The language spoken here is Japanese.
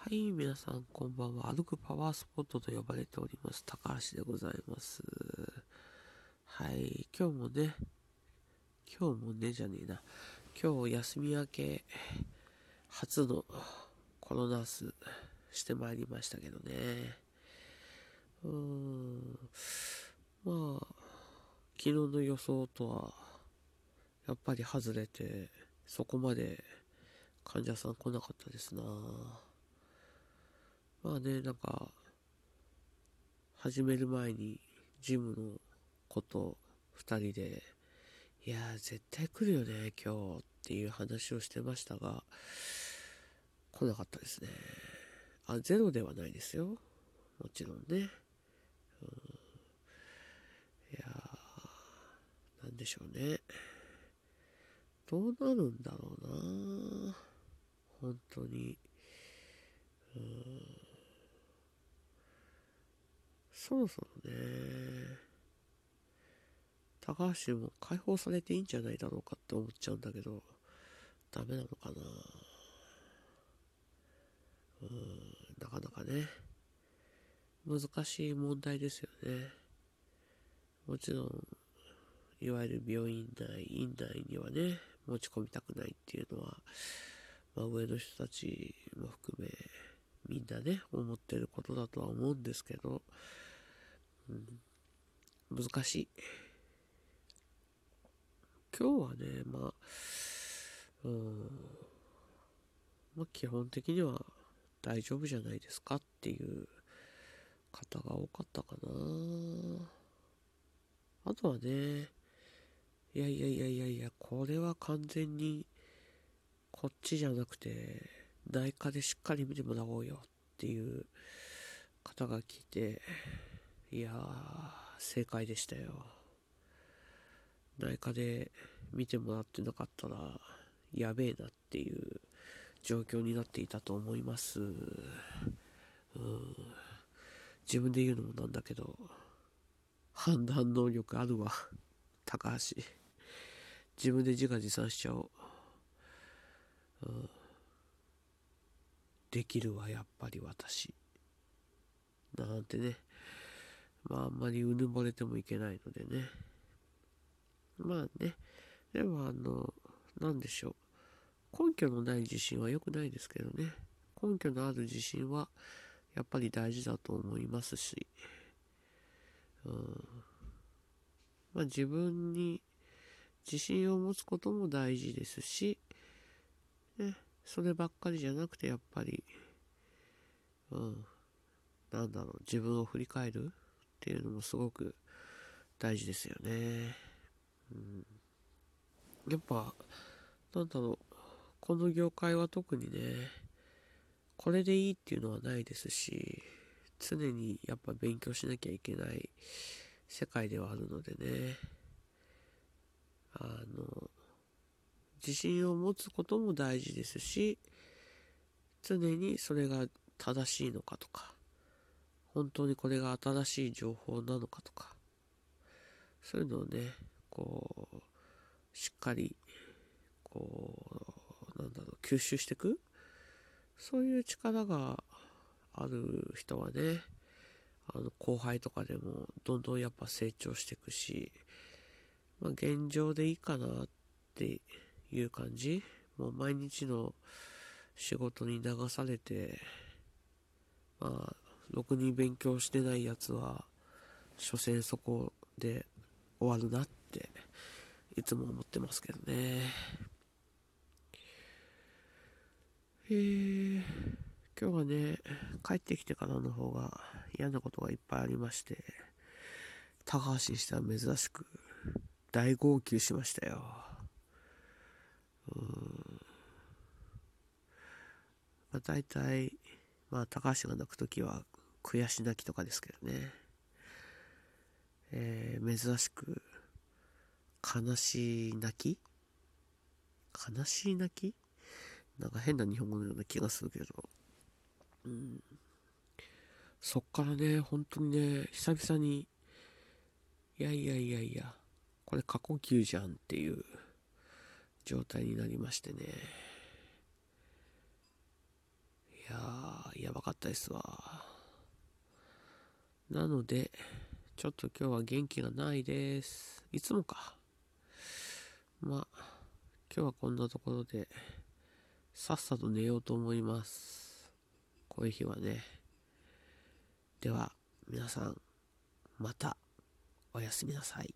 はい、皆さんこんばんは。歩くパワースポットと呼ばれております、高橋でございます。はい、今日もね、今日もねじゃねえな。今日休み明け、初のコロナスしてまいりましたけどね。うーん、まあ、昨日の予想とは、やっぱり外れて、そこまで患者さん来なかったですなまあね、なんか、始める前に、ジムのこと二人で、いや絶対来るよね、今日っていう話をしてましたが、来なかったですね。あ、ゼロではないですよ。もちろんね。うん、いやなんでしょうね。どうなるんだろうな本当に。うんそろそろね、高橋も解放されていいんじゃないだろうかって思っちゃうんだけど、ダメなのかな。うん、なかなかね、難しい問題ですよね。もちろん、いわゆる病院内、院内にはね、持ち込みたくないっていうのは、まあ、上の人たちも含め、みんなね、思ってることだとは思うんですけど、うん、難しい。今日はね、まあ、うん、まあ基本的には大丈夫じゃないですかっていう方が多かったかな。あとはね、いやいやいやいやいや、これは完全にこっちじゃなくて内科でしっかり見てもらおうよっていう方が来て、いやー、正解でしたよ。内科で見てもらってなかったら、やべえなっていう状況になっていたと思います。うん。自分で言うのもなんだけど、判断能力あるわ。高橋。自分で自画自賛しちゃおう。うん。できるわ、やっぱり私。なんてね。まあ、あんまりうぬぼれてもいけないのでね。まあね。でも、あの、なんでしょう。根拠のない自信は良くないですけどね。根拠のある自信は、やっぱり大事だと思いますし。うん。まあ、自分に自信を持つことも大事ですし、ね、そればっかりじゃなくて、やっぱり、うん、なんだろう、自分を振り返るっていうのもすごく大事ですよね。うん、やっぱ、なんだろう、この業界は特にね、これでいいっていうのはないですし、常にやっぱ勉強しなきゃいけない世界ではあるのでね、あの、自信を持つことも大事ですし、常にそれが正しいのかとか、本当にこれが新しい情報なのかとか、そういうのをね、こう、しっかり、こう、なんだろう、吸収していくそういう力がある人はね、あの、後輩とかでもどんどんやっぱ成長していくし、まあ現状でいいかなっていう感じ。もう毎日の仕事に流されて、まあ、ろくに勉強してないやつは、所詮そこで終わるなって、いつも思ってますけどね。えー、今日はね、帰ってきてからの方が嫌なことがいっぱいありまして、高橋にしては珍しく大号泣しましたよ。うん。まあ大体、まあ高橋が泣くときは悔し泣きとかですけどね。えー、珍しく、悲しい泣き？悲しい泣き？なんか変な日本語のような気がするけど。うん。そっからね、本当にね、久々に、いやいやいやいや、これ過呼吸じゃんっていう状態になりましてね。いやー、やばかったですわ。なので、ちょっと今日は元気がないです。いつもか。まあ、今日はこんなところで、さっさと寝ようと思います。こういう日はね。では、皆さん、また、おやすみなさい。